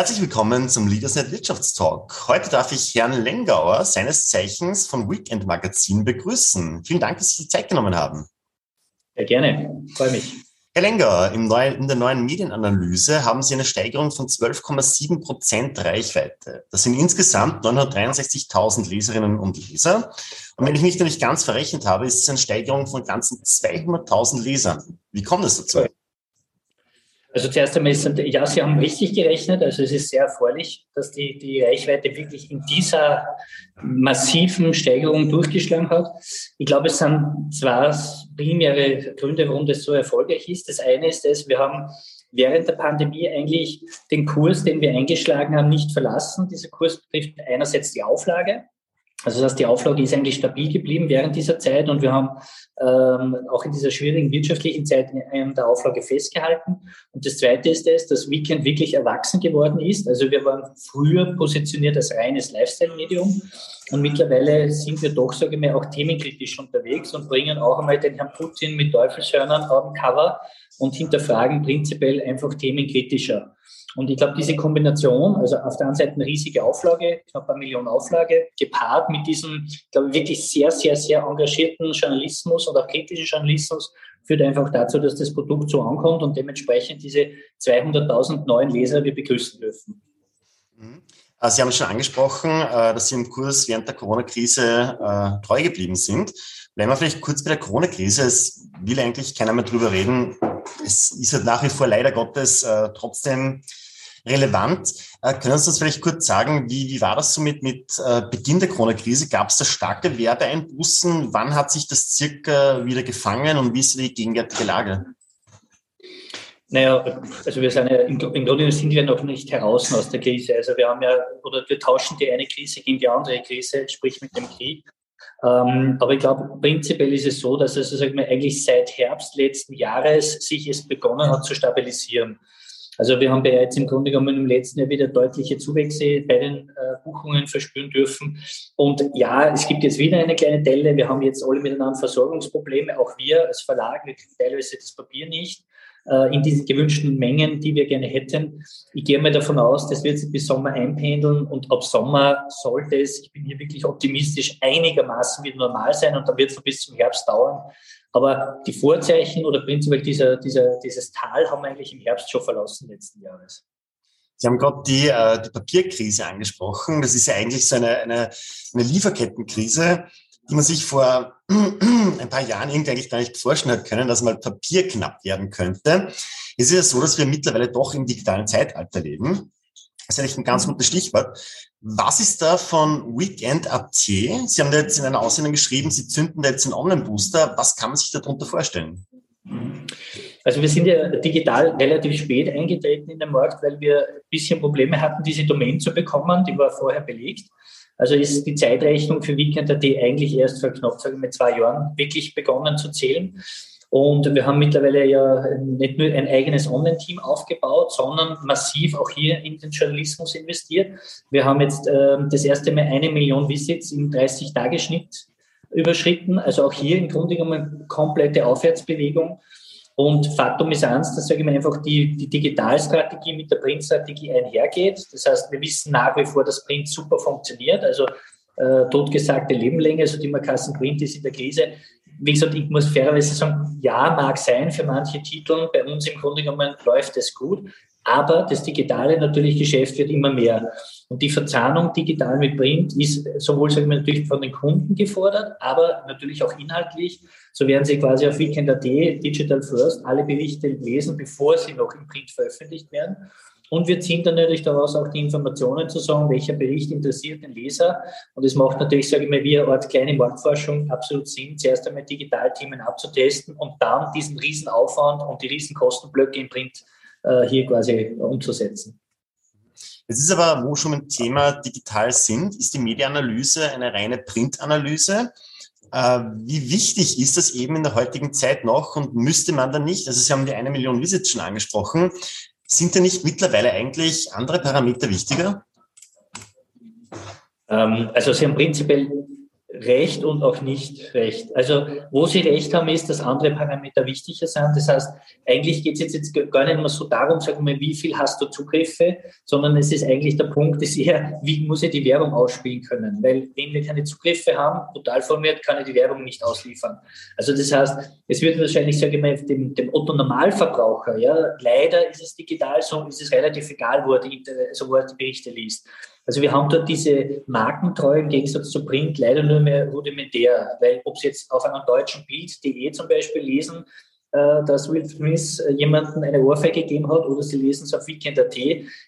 Herzlich willkommen zum Leadersnet Wirtschaftstalk. Heute darf ich Herrn Lengauer, seines Zeichens von Weekend Magazin, begrüßen. Vielen Dank, dass Sie die Zeit genommen haben. Ja, gerne. Freue mich. Herr Lengauer, in der neuen Medienanalyse haben Sie eine Steigerung von 12,7 Prozent Reichweite. Das sind insgesamt 963.000 Leserinnen und Leser. Und wenn ich mich da nicht ganz verrechnet habe, ist es eine Steigerung von ganzen 200.000 Lesern. Wie kommt es dazu? Also zuerst einmal ist, ja, Sie haben richtig gerechnet. Also es ist sehr erfreulich, dass die, die Reichweite wirklich in dieser massiven Steigerung durchgeschlagen hat. Ich glaube, es sind zwei primäre Gründe, warum das so erfolgreich ist. Das eine ist, dass wir haben während der Pandemie eigentlich den Kurs, den wir eingeschlagen haben, nicht verlassen. Dieser Kurs betrifft einerseits die Auflage. Also das heißt, die Auflage ist eigentlich stabil geblieben während dieser Zeit und wir haben ähm, auch in dieser schwierigen wirtschaftlichen Zeit an der Auflage festgehalten. Und das Zweite ist es, dass Weekend wirklich erwachsen geworden ist. Also wir waren früher positioniert als reines Lifestyle-Medium und mittlerweile sind wir doch, sage ich mal, auch themenkritisch unterwegs und bringen auch einmal den Herrn Putin mit Teufelshörnern auf dem Cover und hinterfragen prinzipiell einfach themenkritischer. Und ich glaube, diese Kombination, also auf der einen Seite eine riesige Auflage, knapp eine Million Auflage, gepaart mit diesem, glaube ich, wirklich sehr, sehr, sehr engagierten Journalismus und auch kritischen Journalismus, führt einfach dazu, dass das Produkt so ankommt und dementsprechend diese 200.000 neuen Leser wir begrüßen dürfen. Mhm. Also Sie haben es schon angesprochen, äh, dass Sie im Kurs während der Corona-Krise äh, treu geblieben sind. Bleiben wir vielleicht kurz bei der Corona-Krise. Es will eigentlich keiner mehr drüber reden. Es ist halt nach wie vor leider Gottes äh, trotzdem relevant. Äh, können Sie uns vielleicht kurz sagen, wie, wie war das so mit, äh, Beginn der Corona-Krise? Gab es da starke Werbeeinbußen? Wann hat sich das circa wieder gefangen und wie ist die gegenwärtige Lage? Naja, also wir sind ja, im, Grunde sind wir noch nicht heraus aus der Krise. Also wir haben ja, oder wir tauschen die eine Krise gegen die andere Krise, sprich mit dem Krieg. Ähm, aber ich glaube, prinzipiell ist es so, dass es also, eigentlich seit Herbst letzten Jahres sich es begonnen hat zu stabilisieren. Also wir haben bereits im Grunde genommen im letzten Jahr wieder deutliche Zuwächse bei den äh, Buchungen verspüren dürfen. Und ja, es gibt jetzt wieder eine kleine Delle. Wir haben jetzt alle miteinander Versorgungsprobleme, auch wir als Verlag, wir kriegen teilweise das Papier nicht in diesen gewünschten Mengen, die wir gerne hätten. Ich gehe mal davon aus, das wird sich bis Sommer einpendeln und ab Sommer sollte es, ich bin hier wirklich optimistisch, einigermaßen wieder normal sein und dann wird es bis zum Herbst dauern. Aber die Vorzeichen oder prinzipiell dieser, dieser, dieses Tal haben wir eigentlich im Herbst schon verlassen letzten Jahres. Sie haben gerade die, äh, die Papierkrise angesprochen. Das ist ja eigentlich so eine, eine, eine Lieferkettenkrise, die man sich vor ein paar Jahren irgendwie eigentlich gar nicht vorstellen hat können, dass mal Papier knapp werden könnte. Es ist ja so, dass wir mittlerweile doch im digitalen Zeitalter leben. Das ist eigentlich ein ganz gutes Stichwort. Was ist da von Weekend AT? Sie haben da jetzt in einer Aussendung geschrieben, Sie zünden da jetzt einen Online-Booster. Was kann man sich darunter vorstellen? Also wir sind ja digital relativ spät eingetreten in den Markt, weil wir ein bisschen Probleme hatten, diese Domain zu bekommen. Die war vorher belegt. Also ist die Zeitrechnung für Weekend.at eigentlich erst vor knapp sagen wir, zwei Jahren wirklich begonnen zu zählen. Und wir haben mittlerweile ja nicht nur ein eigenes Online-Team aufgebaut, sondern massiv auch hier in den Journalismus investiert. Wir haben jetzt äh, das erste Mal eine Million Visits im 30-Tage-Schnitt überschritten. Also auch hier im Grunde genommen komplette Aufwärtsbewegung. Und Faktum ist eins, dass sage ich mal einfach die, die Digitalstrategie mit der Printstrategie einhergeht. Das heißt, wir wissen nach wie vor, dass Print super funktioniert. Also äh, totgesagte Lebenlänge, also die Markassen Print ist in der Krise wie gesagt, ich muss fairerweise sagen, ja, mag sein für manche Titel. Bei uns im Grunde genommen läuft es gut. Aber das digitale natürlich Geschäft wird immer mehr. Und die Verzahnung digital mit Print ist sowohl sagen wir, natürlich von den Kunden gefordert, aber natürlich auch inhaltlich. So werden Sie quasi auf Weekend.at Digital First alle Berichte lesen, bevor sie noch im Print veröffentlicht werden. Und wir ziehen dann natürlich daraus auch die Informationen zu sagen, welcher Bericht interessiert den Leser. Und es macht natürlich, sage ich mal, eine Art kleine Marktforschung absolut Sinn, zuerst einmal Digitalthemen abzutesten und dann diesen Riesenaufwand und die Riesenkostenblöcke im Print hier quasi umzusetzen. Es ist aber, wo schon ein Thema digital sind, ist die Medienanalyse eine reine Printanalyse. Äh, wie wichtig ist das eben in der heutigen Zeit noch und müsste man da nicht, also Sie haben die eine Million Visits schon angesprochen, sind denn nicht mittlerweile eigentlich andere Parameter wichtiger? Ähm, also Sie haben prinzipiell recht und auch nicht recht. Also wo sie recht haben, ist, dass andere Parameter wichtiger sind. Das heißt, eigentlich geht es jetzt, gar nicht mehr so darum, sagen wir, wie viel hast du Zugriffe, sondern es ist eigentlich der Punkt, ist eher, wie muss ich die Werbung ausspielen können? Weil wenn wir keine Zugriffe haben, total formiert, kann ich die Werbung nicht ausliefern. Also das heißt, es wird wahrscheinlich, sage ich mal, dem, dem Otto Normalverbraucher, ja, leider ist es digital so, ist es relativ egal, wo er die, also wo er die Berichte liest. Also wir haben dort diese Markentreue im Gegensatz zu Print leider nur mehr rudimentär, weil ob Sie jetzt auf einem deutschen Bild.de zum Beispiel lesen, äh, dass Will Smith äh, jemanden eine Ohrfeige gegeben hat oder Sie lesen es auf Weekend.at,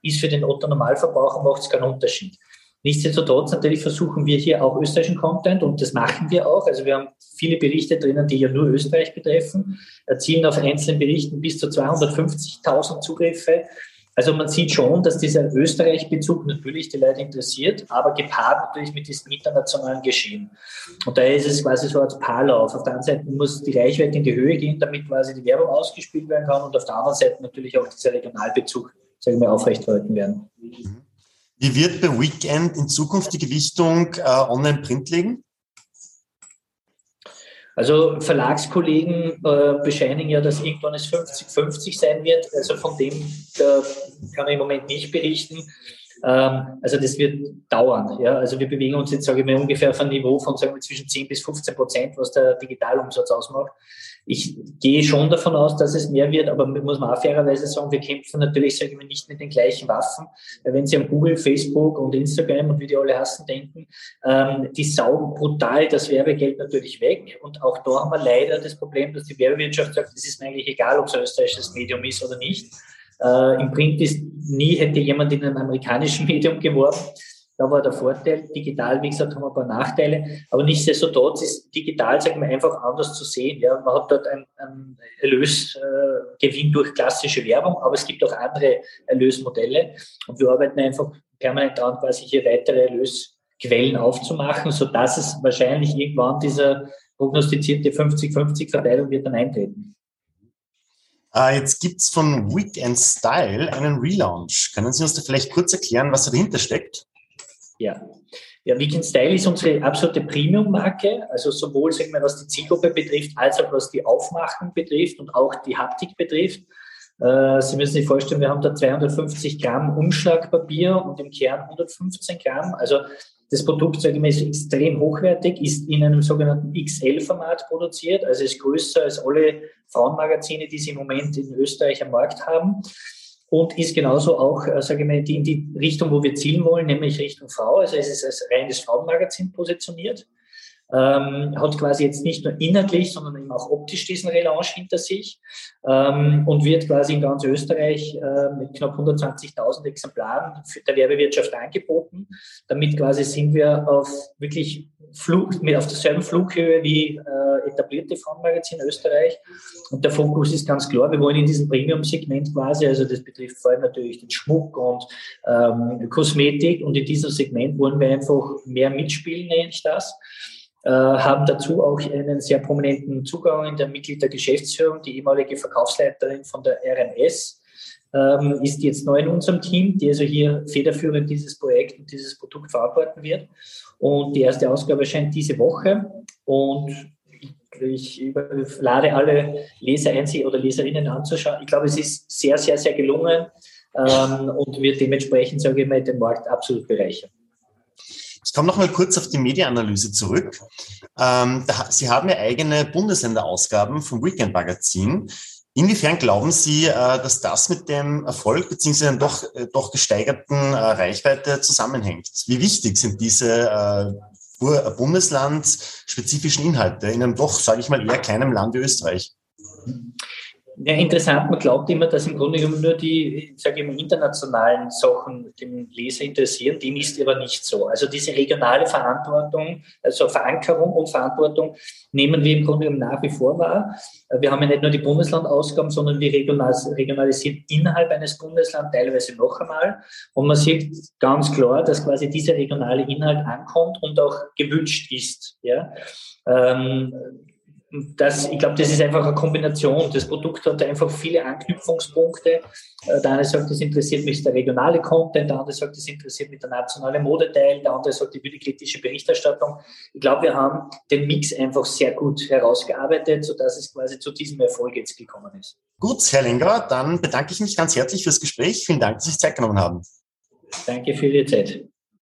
ist für den Otto-Normalverbraucher macht es keinen Unterschied. Nichtsdestotrotz natürlich versuchen wir hier auch österreichischen Content und das machen wir auch. Also wir haben viele Berichte drinnen, die ja nur Österreich betreffen, erzielen auf einzelnen Berichten bis zu 250.000 Zugriffe. Also man sieht schon, dass dieser Österreich-Bezug natürlich die Leute interessiert, aber gepaart natürlich mit diesem internationalen Geschehen. Und daher ist es quasi so als Paarlauf. Auf der einen Seite muss die Reichweite in die Höhe gehen, damit quasi die Werbung ausgespielt werden kann und auf der anderen Seite natürlich auch dieser Regionalbezug, sagen wir, aufrechterhalten werden. Wie wird bei Weekend in Zukunft die Gewichtung äh, Online-Print liegen? Also Verlagskollegen äh, bescheinigen ja, dass irgendwann es 50-50 sein wird. Also von dem äh, kann ich im Moment nicht berichten. Ähm, also das wird dauern. Ja? Also wir bewegen uns jetzt, sage ich mal, ungefähr auf ein Niveau von sagen wir, zwischen 10 bis 15 Prozent, was der Digitalumsatz ausmacht. Ich gehe schon davon aus, dass es mehr wird, aber muss man auch fairerweise sagen, wir kämpfen natürlich, sage ich mal, nicht mit den gleichen Waffen. Wenn Sie an Google, Facebook und Instagram und wie die alle hassen denken, ähm, die saugen brutal das Werbegeld natürlich weg. Und auch da haben wir leider das Problem, dass die Werbewirtschaft sagt, es ist mir eigentlich egal, ob es ein österreichisches Medium ist oder nicht. Äh, Im Print ist nie hätte jemand in einem amerikanischen Medium geworben. Da war der Vorteil. Digital, wie gesagt, haben wir ein paar Nachteile. Aber nichtsdestotrotz ist digital, sagen wir, einfach anders zu sehen. Ja, man hat dort einen, einen Erlösgewinn äh, durch klassische Werbung, aber es gibt auch andere Erlösmodelle. Und wir arbeiten einfach permanent daran, quasi hier weitere Erlösquellen aufzumachen, sodass es wahrscheinlich irgendwann dieser prognostizierte 50-50-Verteilung wird dann eintreten. Uh, jetzt gibt's von Weekend Style einen Relaunch. Können Sie uns da vielleicht kurz erklären, was dahinter steckt? Ja. Ja, Weekend Style ist unsere absolute Premium-Marke, also sowohl, sagen wir, was die Zielgruppe betrifft, als auch was die Aufmachung betrifft und auch die Haptik betrifft. Äh, Sie müssen sich vorstellen, wir haben da 250 Gramm Umschlagpapier und im Kern 115 Gramm. Also das Produkt, sage ich mal, ist extrem hochwertig, ist in einem sogenannten XL-Format produziert, also ist größer als alle Frauenmagazine, die Sie im Moment in Österreich am Markt haben und ist genauso auch, äh, sage ich mal, in die Richtung, wo wir zielen wollen, nämlich Richtung Frau. Also es ist als reines Frauenmagazin positioniert. Ähm, hat quasi jetzt nicht nur inhaltlich, sondern eben auch optisch diesen Relaunch hinter sich ähm, und wird quasi in ganz Österreich äh, mit knapp 120.000 Exemplaren für der Werbewirtschaft angeboten. Damit quasi sind wir auf wirklich Flug, mit auf derselben Flughöhe wie äh, etablierte Frauenmagazin Österreich. Und der Fokus ist ganz klar, wir wollen in diesem Premium-Segment quasi, also das betrifft vor allem natürlich den Schmuck und ähm, Kosmetik und in diesem Segment wollen wir einfach mehr mitspielen, nenne ich das. Äh, haben dazu auch einen sehr prominenten Zugang in der Mitglied der Geschäftsführung, die ehemalige Verkaufsleiterin von der RMS, ähm, ist jetzt neu in unserem Team, die also hier federführend dieses Projekt und dieses Produkt verantworten wird. Und die erste Ausgabe erscheint diese Woche. Und ich lade alle Leser ein, sie oder Leserinnen anzuschauen. Ich glaube, es ist sehr, sehr, sehr gelungen ähm, und wird dementsprechend, sage ich mal, den Markt absolut bereichern. Ich komme noch mal kurz auf die Medienanalyse zurück. Ähm, da, Sie haben ja eigene Bundesländerausgaben vom Weekend Magazin. Inwiefern glauben Sie, äh, dass das mit dem Erfolg bzw. doch, äh, doch gesteigerten äh, Reichweite zusammenhängt? Wie wichtig sind diese bundeslandspezifischen Inhalte in einem doch, sage ich mal, eher kleinen Land wie Österreich? Ja, interessant, man glaubt immer, dass im Grunde genommen nur die, sage ich mal, internationalen Sachen den Leser interessieren. Dem ist aber nicht so. Also diese regionale Verantwortung, also Verankerung und Verantwortung nehmen wir im Grunde genommen nach wie vor wahr. Wir haben ja nicht nur die Bundeslandausgaben, sondern wir regionalisieren innerhalb eines Bundeslands teilweise noch einmal. Und man sieht ganz klar, dass quasi dieser regionale Inhalt ankommt und auch gewünscht ist. Ja. Ähm, das, ich glaube, das ist einfach eine Kombination. Das Produkt hat einfach viele Anknüpfungspunkte. Äh, der eine sagt, das interessiert mich der regionale Content, der andere sagt, das interessiert mich der nationale Modeteil, der andere sagt, ich will die kritische Berichterstattung. Ich glaube, wir haben den Mix einfach sehr gut herausgearbeitet, sodass es quasi zu diesem Erfolg jetzt gekommen ist. Gut, Herr Lenger, dann bedanke ich mich ganz herzlich fürs Gespräch. Vielen Dank, dass Sie sich Zeit genommen haben. Danke für Ihre Zeit.